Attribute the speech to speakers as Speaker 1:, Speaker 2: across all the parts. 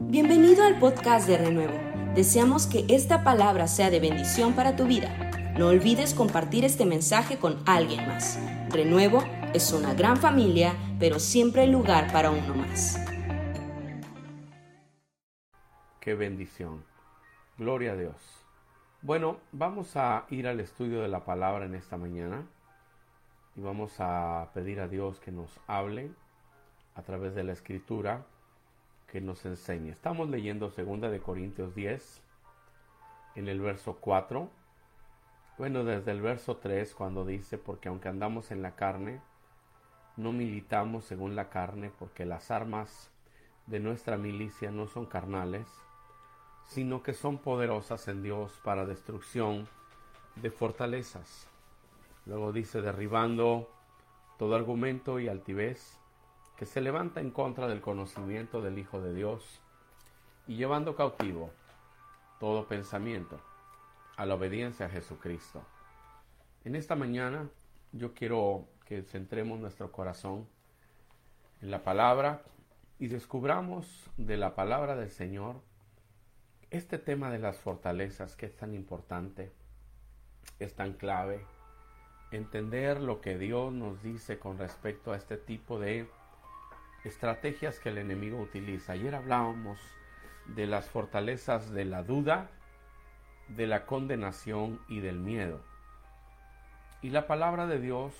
Speaker 1: Bienvenido al podcast de Renuevo. Deseamos que esta palabra sea de bendición para tu vida. No olvides compartir este mensaje con alguien más. Renuevo es una gran familia, pero siempre hay lugar para uno más.
Speaker 2: Qué bendición. Gloria a Dios. Bueno, vamos a ir al estudio de la palabra en esta mañana y vamos a pedir a Dios que nos hable a través de la escritura, que nos enseñe. Estamos leyendo 2 de Corintios 10 en el verso 4. Bueno, desde el verso 3 cuando dice, porque aunque andamos en la carne, no militamos según la carne, porque las armas de nuestra milicia no son carnales, sino que son poderosas en Dios para destrucción de fortalezas Luego dice, derribando todo argumento y altivez que se levanta en contra del conocimiento del Hijo de Dios y llevando cautivo todo pensamiento a la obediencia a Jesucristo. En esta mañana yo quiero que centremos nuestro corazón en la palabra y descubramos de la palabra del Señor este tema de las fortalezas que es tan importante, es tan clave entender lo que Dios nos dice con respecto a este tipo de estrategias que el enemigo utiliza. Ayer hablábamos de las fortalezas de la duda, de la condenación y del miedo. Y la palabra de Dios,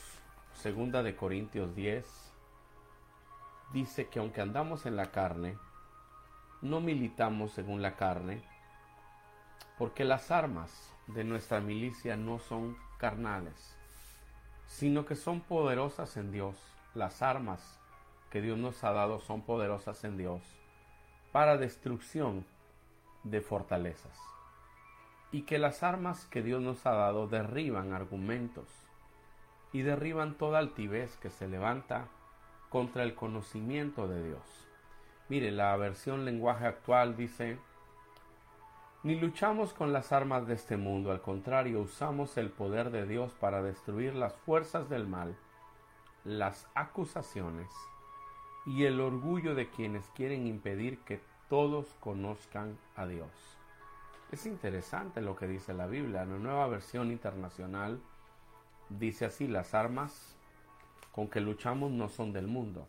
Speaker 2: segunda de Corintios 10, dice que aunque andamos en la carne, no militamos según la carne, porque las armas de nuestra milicia no son carnales, sino que son poderosas en Dios. Las armas que Dios nos ha dado son poderosas en Dios para destrucción de fortalezas. Y que las armas que Dios nos ha dado derriban argumentos y derriban toda altivez que se levanta contra el conocimiento de Dios. Mire, la versión lenguaje actual dice, ni luchamos con las armas de este mundo, al contrario, usamos el poder de Dios para destruir las fuerzas del mal, las acusaciones y el orgullo de quienes quieren impedir que todos conozcan a Dios. Es interesante lo que dice la Biblia. En la nueva versión internacional dice así, las armas con que luchamos no son del mundo,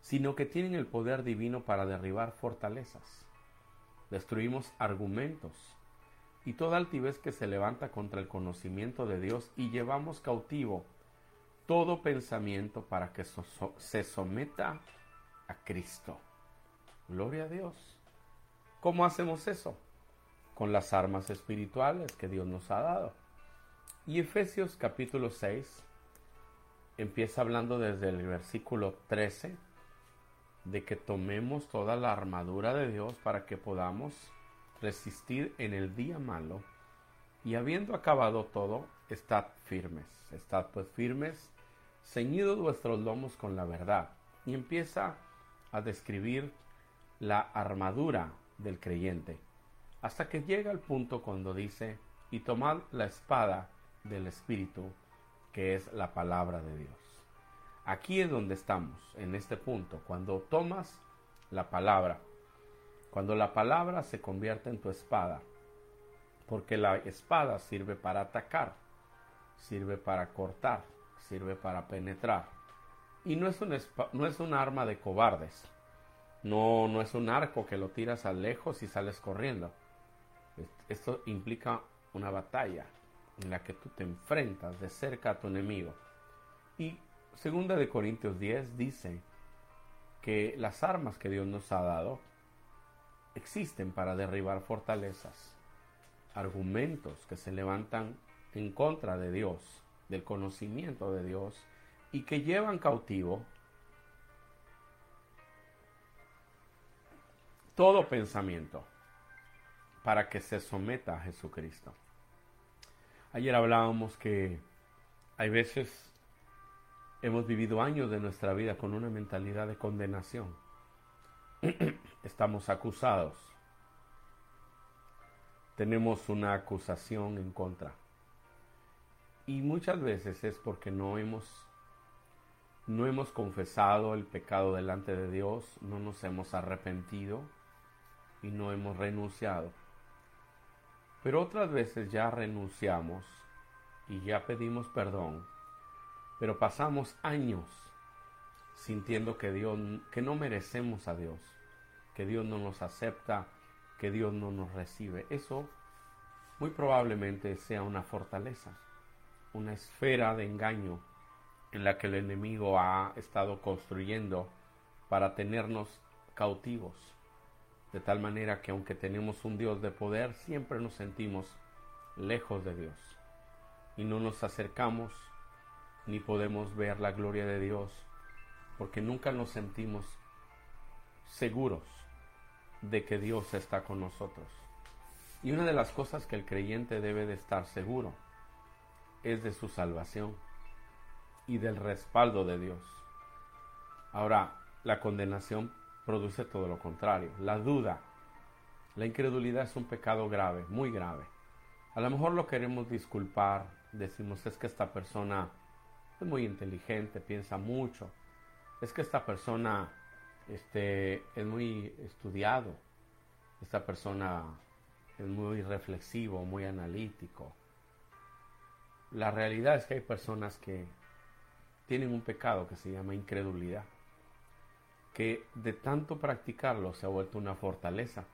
Speaker 2: sino que tienen el poder divino para derribar fortalezas destruimos argumentos y toda altivez que se levanta contra el conocimiento de Dios y llevamos cautivo todo pensamiento para que se someta a Cristo. Gloria a Dios. ¿Cómo hacemos eso? Con las armas espirituales que Dios nos ha dado. Y Efesios capítulo 6 empieza hablando desde el versículo 13 de que tomemos toda la armadura de Dios para que podamos resistir en el día malo y habiendo acabado todo, estad firmes, estad pues firmes, ceñidos vuestros lomos con la verdad. Y empieza a describir la armadura del creyente, hasta que llega al punto cuando dice, y tomad la espada del Espíritu, que es la palabra de Dios. Aquí es donde estamos, en este punto, cuando tomas la palabra, cuando la palabra se convierte en tu espada, porque la espada sirve para atacar, sirve para cortar, sirve para penetrar. Y no es un, no es arma de cobardes, no, no es un arco que lo tiras a lejos y sales corriendo. Esto implica una batalla en la que tú te enfrentas de cerca a tu enemigo. Y Segunda de Corintios 10 dice que las armas que Dios nos ha dado existen para derribar fortalezas, argumentos que se levantan en contra de Dios, del conocimiento de Dios y que llevan cautivo todo pensamiento para que se someta a Jesucristo. Ayer hablábamos que hay veces Hemos vivido años de nuestra vida con una mentalidad de condenación. Estamos acusados. Tenemos una acusación en contra. Y muchas veces es porque no hemos no hemos confesado el pecado delante de Dios, no nos hemos arrepentido, y no hemos renunciado. Pero otras veces ya renunciamos y ya pedimos perdón, pero pasamos años sintiendo que Dios que no merecemos a Dios, que Dios no nos acepta, que Dios no nos recibe. Eso muy probablemente sea una fortaleza, una esfera de engaño en la que el enemigo ha estado construyendo para tenernos cautivos, de tal manera que aunque tenemos un Dios de poder, siempre nos sentimos lejos de Dios y no nos acercamos ni podemos ver la gloria de Dios porque nunca nos sentimos seguros de que Dios está con nosotros. Y una de las cosas que el creyente debe de estar seguro es de su salvación y del respaldo de Dios. Ahora, la condenación produce todo lo contrario, la duda. La incredulidad es un pecado grave, muy grave. A lo mejor lo queremos disculpar, decimos es que esta persona es muy inteligente, piensa mucho, es que esta persona este, es muy estudiado, esta persona es muy reflexivo, muy analítico. La realidad es que hay personas que tienen un pecado que se llama incredulidad, que de tanto practicarlo se ha vuelto una fortaleza,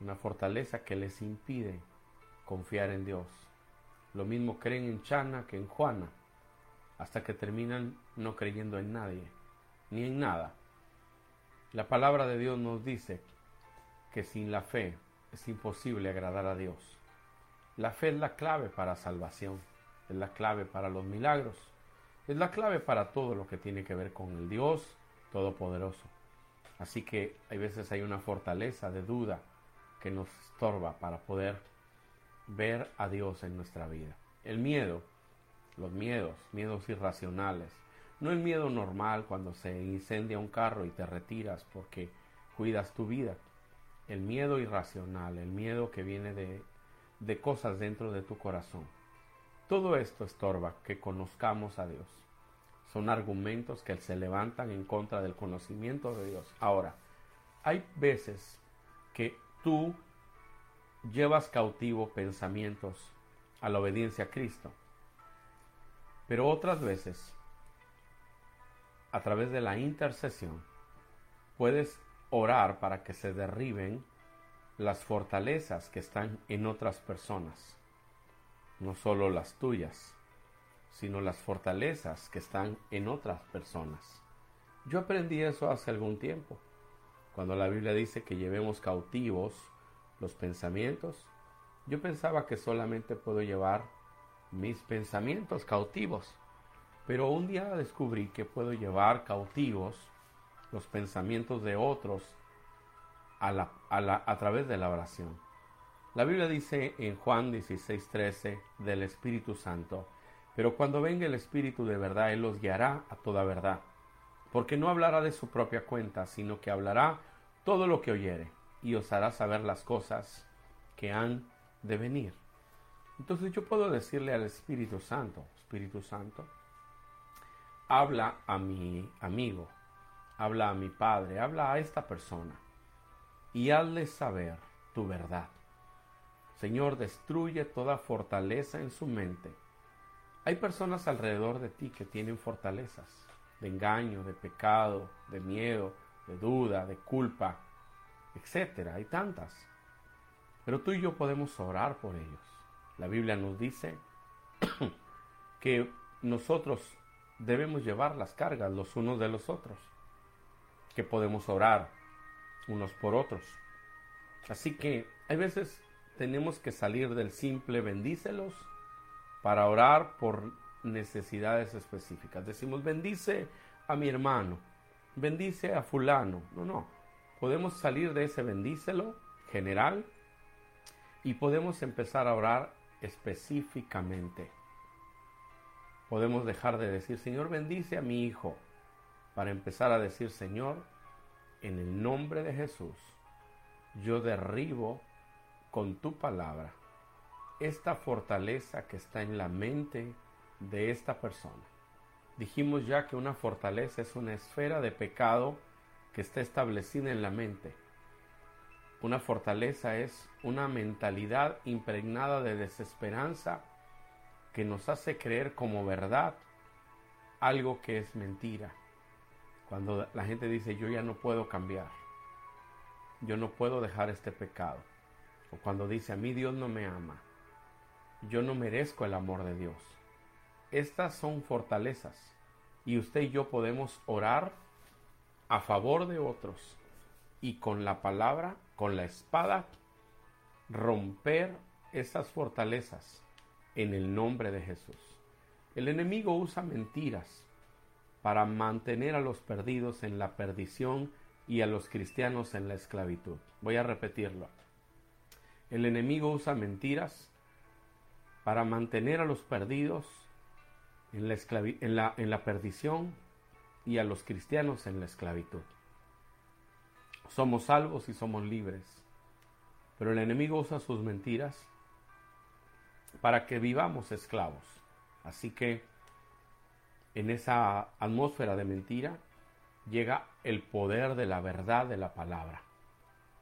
Speaker 2: una fortaleza que les impide confiar en Dios. Lo mismo creen en Chana que en Juana, hasta que terminan no creyendo en nadie, ni en nada. La palabra de Dios nos dice que sin la fe es imposible agradar a Dios. La fe es la clave para salvación, es la clave para los milagros. Es la clave para todo lo que tiene que ver con el Dios Todopoderoso. Así que hay veces hay una fortaleza de duda que nos estorba para poder ver a Dios en nuestra vida. El miedo, los miedos, miedos irracionales, no el miedo normal cuando se incendia un carro y te retiras porque cuidas tu vida. El miedo irracional, el miedo que viene de, de cosas dentro de tu corazón. Todo esto estorba que conozcamos a Dios. Son argumentos que se levantan en contra del conocimiento de Dios. Ahora, hay veces que tú llevas cautivo pensamientos a la obediencia a Cristo. Pero otras veces, a través de la intercesión, puedes orar para que se derriben las fortalezas que están en otras personas no solo las tuyas, sino las fortalezas que están en otras personas. Yo aprendí eso hace algún tiempo, cuando la Biblia dice que llevemos cautivos los pensamientos. Yo pensaba que solamente puedo llevar mis pensamientos cautivos, pero un día descubrí que puedo llevar cautivos los pensamientos de otros a, la, a, a través de la oración. La Biblia dice en Juan 16:13 del Espíritu Santo, pero cuando venga el Espíritu de verdad, Él los guiará a toda verdad, porque no hablará de su propia cuenta, sino que hablará todo lo que oyere, y os hará saber las cosas que han de venir. Entonces yo puedo decirle al Espíritu Santo, Espíritu Santo, habla a mi amigo, habla a mi padre, habla a esta persona, y hazle saber tu verdad Señor, destruye toda fortaleza en su mente. Hay personas alrededor de ti que tienen fortalezas de engaño, de pecado, de miedo, de duda, de culpa, etcétera. Hay tantas. Pero tú y yo podemos orar por ellos. La Biblia nos dice que nosotros debemos llevar las cargas los unos de los otros, que podemos orar unos por otros. Así que hay veces tenemos que salir del simple bendícelos para orar por necesidades específicas. Decimos, bendice a mi hermano, bendice a fulano. No, no. Podemos salir de ese bendícelo general y podemos empezar a orar específicamente. Podemos dejar de decir, Señor, bendice a mi hijo, para empezar a decir, Señor, en el nombre de Jesús, yo derribo con tu palabra esta fortaleza que está en la mente de esta persona. Dijimos ya que una fortaleza es una esfera de pecado que está establecida en la mente. Una fortaleza es una mentalidad impregnada de desesperanza que nos hace creer como verdad algo que es mentira. Cuando la gente dice yo ya no puedo cambiar, yo no puedo dejar este pecado. O cuando dice a mí Dios no me ama, yo no merezco el amor de Dios. Estas son fortalezas y usted y yo podemos orar a favor de otros y con la palabra, con la espada, romper esas fortalezas en el nombre de Jesús. El enemigo usa mentiras para mantener a los perdidos en la perdición y a los cristianos en la esclavitud. Voy a repetirlo. El enemigo usa mentiras para mantener a los perdidos en la, en en la perdición y a los cristianos en la esclavitud. Somos salvos y somos libres, pero el enemigo usa sus mentiras para que vivamos esclavos. Así que en esa atmósfera de mentira llega el poder de la verdad de la palabra.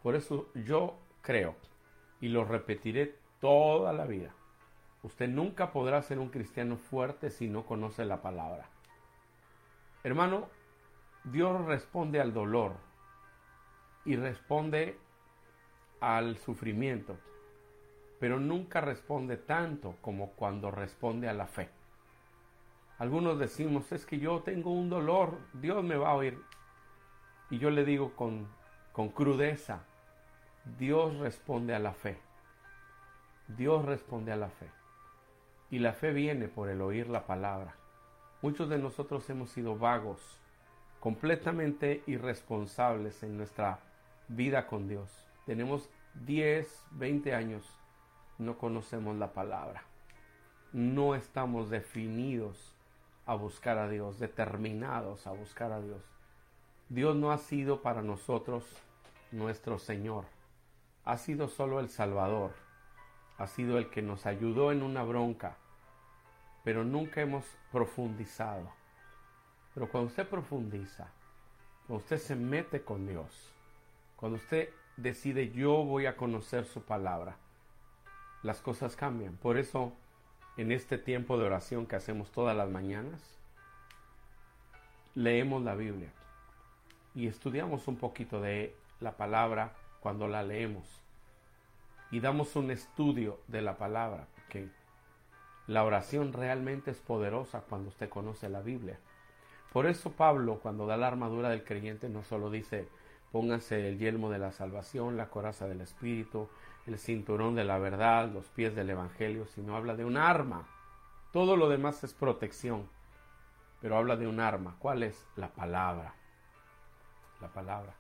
Speaker 2: Por eso yo creo, y lo repetiré toda la vida, usted nunca podrá ser un cristiano fuerte si no conoce la palabra. Hermano, Dios responde al dolor y responde al sufrimiento, pero nunca responde tanto como cuando responde a la fe. Algunos decimos, es que yo tengo un dolor, Dios me va a oír. Y yo le digo con, con crudeza, Dios responde a la fe. Dios responde a la fe. Y la fe viene por el oír la palabra. Muchos de nosotros hemos sido vagos, completamente irresponsables en nuestra vida con Dios. Tenemos 10, 20 años, no conocemos la palabra. No estamos definidos a buscar a Dios, determinados a buscar a Dios. Dios no ha sido para nosotros nuestro Señor, ha sido solo el Salvador, ha sido el que nos ayudó en una bronca, pero nunca hemos profundizado. Pero cuando usted profundiza, cuando usted se mete con Dios, cuando usted decide yo voy a conocer su palabra, las cosas cambian. Por eso en este tiempo de oración que hacemos todas las mañanas, leemos la Biblia y estudiamos un poquito de la palabra cuando la leemos y damos un estudio de la palabra, porque la oración realmente es poderosa cuando usted conoce la Biblia. Por eso Pablo, cuando da la armadura del creyente, no solo dice pónganse el yelmo de la salvación, la coraza del Espíritu, el cinturón de la verdad, los pies del Evangelio, sino habla de un arma. Todo lo demás es protección, pero habla de un arma. ¿Cuál es? La palabra. La palabra.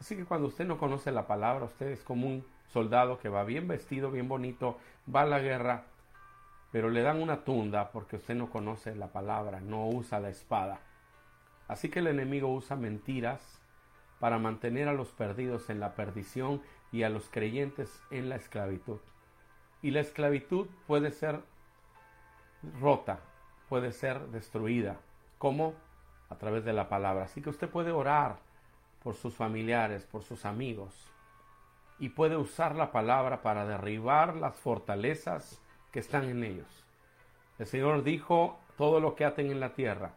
Speaker 2: Así que cuando usted no conoce la palabra, usted es como un soldado que va bien vestido, bien bonito, va a la guerra, pero le dan una tunda porque usted no conoce la palabra, no usa la espada. Así que el enemigo usa mentiras para mantener a los perdidos en la perdición y a los creyentes en la esclavitud. Y la esclavitud puede ser rota, puede ser destruida. ¿Cómo? A través de la palabra. Así que usted puede orar por sus familiares, por sus amigos, y puede usar la palabra para derribar las fortalezas que están en ellos. El Señor dijo, todo lo que aten en la tierra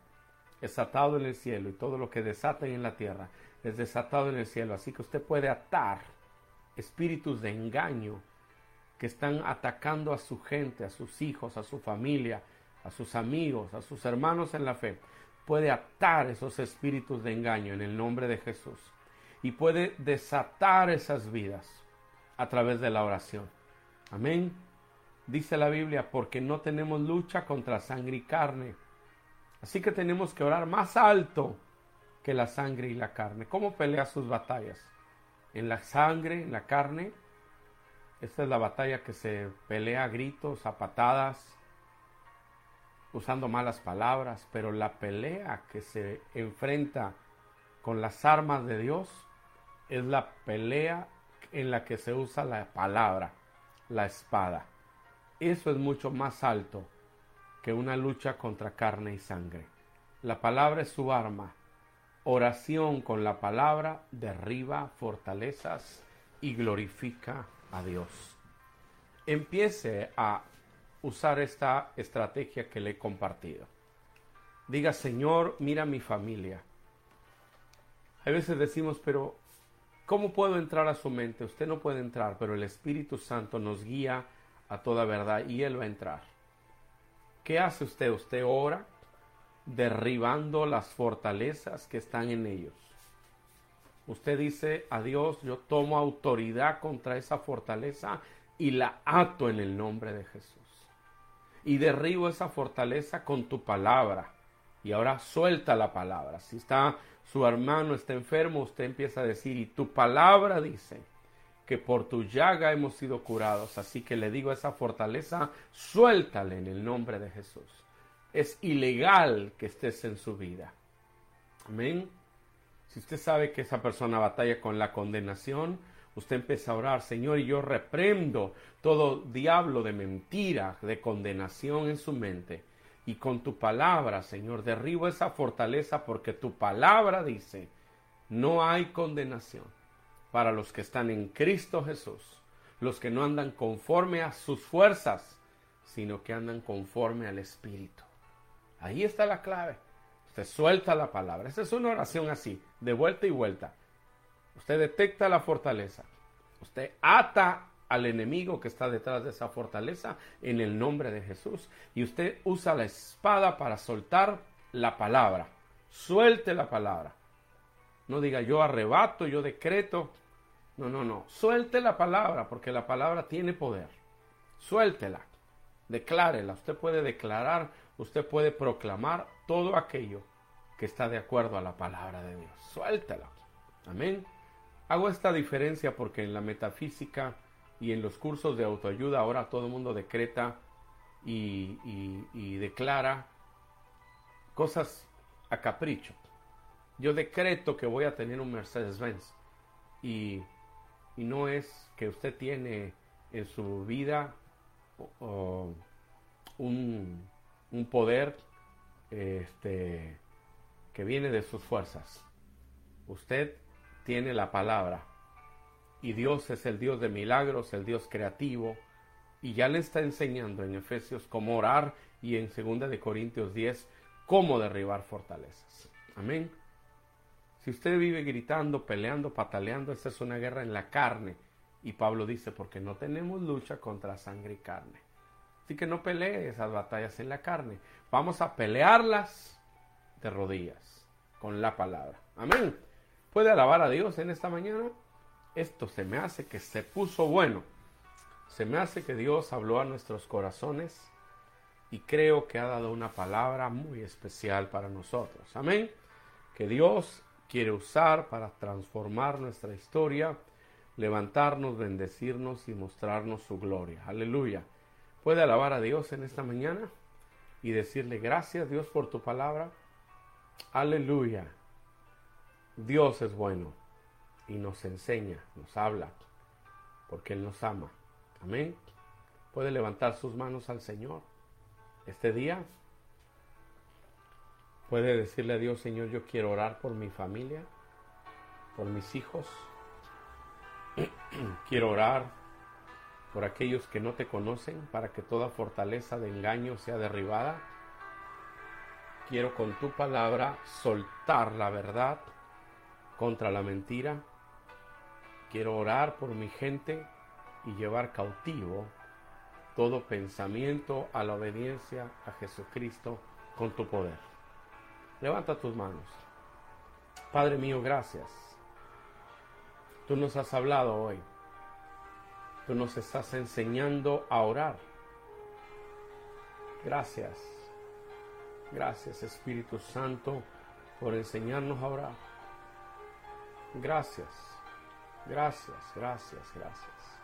Speaker 2: es atado en el cielo y todo lo que desaten en la tierra es desatado en el cielo. Así que usted puede atar espíritus de engaño que están atacando a su gente, a sus hijos, a su familia, a sus amigos, a sus hermanos en la fe. Puede atar esos espíritus de engaño en el nombre de Jesús y puede desatar esas vidas a través de la oración. Amén. Dice la Biblia, porque no tenemos lucha contra sangre y carne. Así que tenemos que orar más alto que la sangre y la carne. ¿Cómo pelea sus batallas? en la sangre, en la carne. Esta es la batalla que se pelea a gritos, a patadas, usando malas palabras, pero la pelea que se enfrenta con las armas de Dios es la pelea en la que se usa la palabra, la espada. Eso es mucho más alto que una lucha contra carne y sangre. La palabra es su arma Oración con la palabra derriba fortalezas y glorifica a Dios. Empiece a usar esta estrategia que le he compartido. Diga, Señor, mira mi familia. A veces decimos, pero ¿cómo puedo entrar a su mente? Usted no puede entrar, pero el Espíritu Santo nos guía a toda verdad y Él va a entrar. ¿Qué hace usted? Usted ora derribando las fortalezas que están en ellos. Usted dice a Dios, yo tomo autoridad contra esa fortaleza y la ato en el nombre de Jesús. Y derribo esa fortaleza con tu palabra. Y ahora suelta la palabra. Si está su hermano está enfermo, usted empieza a decir, y tu palabra dice que por tu llaga hemos sido curados. Así que le digo a esa fortaleza, suéltale en el nombre de Jesús. Es ilegal que estés en su vida. Amén. Si usted sabe que esa persona batalla con la condenación, usted empieza a orar, Señor, y yo reprendo todo diablo de mentira, de condenación en su mente. Y con tu palabra, Señor, derribo esa fortaleza porque tu palabra dice, no hay condenación para los que están en Cristo Jesús, los que no andan conforme a sus fuerzas, sino que andan conforme al Espíritu. Ahí está la clave. Usted suelta la palabra. Esa es una oración así, de vuelta y vuelta. Usted detecta la fortaleza. Usted ata al enemigo que está detrás de esa fortaleza en el nombre de Jesús. Y usted usa la espada para soltar la palabra. Suelte la palabra. No diga yo arrebato, yo decreto. No, no, no. Suelte la palabra porque la palabra tiene poder. Suéltela. Declárela. Usted puede declarar, usted puede proclamar todo aquello que está de acuerdo a la palabra de Dios. Suéltela. Amén. Hago esta diferencia porque en la metafísica y en los cursos de autoayuda ahora todo el mundo decreta y, declara cosas a capricho. Yo decreto que voy a tener un Mercedes-Benz y, no es que usted tiene en su vida un, un, poder este, que viene de sus fuerzas. Usted tiene la palabra y Dios es el Dios de milagros, el Dios creativo y ya le está enseñando en Efesios cómo orar y en 2 de Corintios 10 cómo derribar fortalezas. Amén. Si usted vive gritando, peleando, pataleando, esta es una guerra en la carne. Y Pablo dice, porque no tenemos lucha contra sangre y carne. Así que no pelee esas batallas en la carne. Vamos a pelearlas de rodillas, con la palabra. Amén. ¿Puede alabar a Dios en esta mañana? Esto se me hace que se puso bueno. Se me hace que Dios habló a nuestros corazones y creo que ha dado una palabra muy especial para nosotros. Amén. Que Dios quiere usar para transformar nuestra historia, levantarnos, bendecirnos y mostrarnos su gloria. Aleluya. ¿Puede alabar a Dios en esta mañana y decirle gracias Dios por tu palabra? Aleluya. Dios es bueno y nos enseña, nos habla, porque Él nos ama. Amén. Puede levantar sus manos al Señor este día Puede decirle a Dios, Señor, yo quiero orar por mi familia, por mis hijos. quiero orar por aquellos que no te conocen para que toda fortaleza de engaño sea derribada. Quiero con tu palabra soltar la verdad contra la mentira. Quiero orar por mi gente y llevar cautivo todo pensamiento a la obediencia a Jesucristo con tu poder. Levanta tus manos. Padre mío, gracias. Tú nos has hablado hoy. Tú nos estás enseñando a orar. Gracias. Gracias Espíritu Santo por enseñarnos a orar. Gracias. Gracias, gracias, gracias.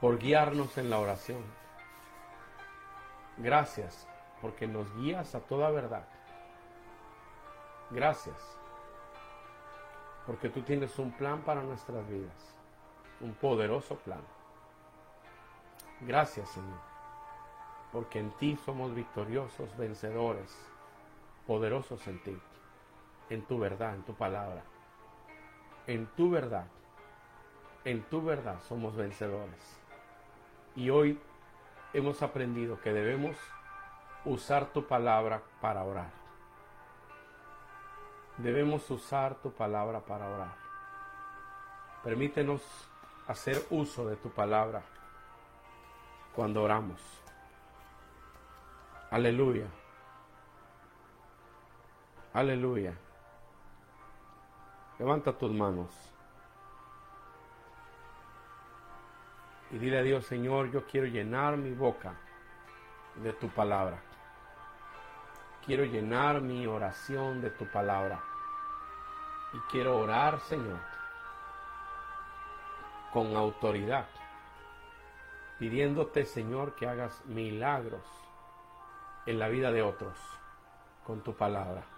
Speaker 2: Por guiarnos en la oración. Gracias porque nos guías a toda verdad. Gracias, porque tú tienes un plan para nuestras vidas, un poderoso plan. Gracias, Señor, porque en ti somos victoriosos, vencedores, poderosos en ti, en tu verdad, en tu palabra, en tu verdad, en tu verdad somos vencedores. Y hoy hemos aprendido que debemos usar tu palabra para orar. Debemos usar tu palabra para orar. Permítenos hacer uso de tu palabra cuando oramos. Aleluya. Aleluya. Levanta tus manos. Y dile a Dios, Señor, yo quiero llenar mi boca de tu palabra. Quiero llenar mi oración de tu palabra. Y quiero orar, Señor, con autoridad, pidiéndote, Señor, que hagas milagros en la vida de otros con tu palabra.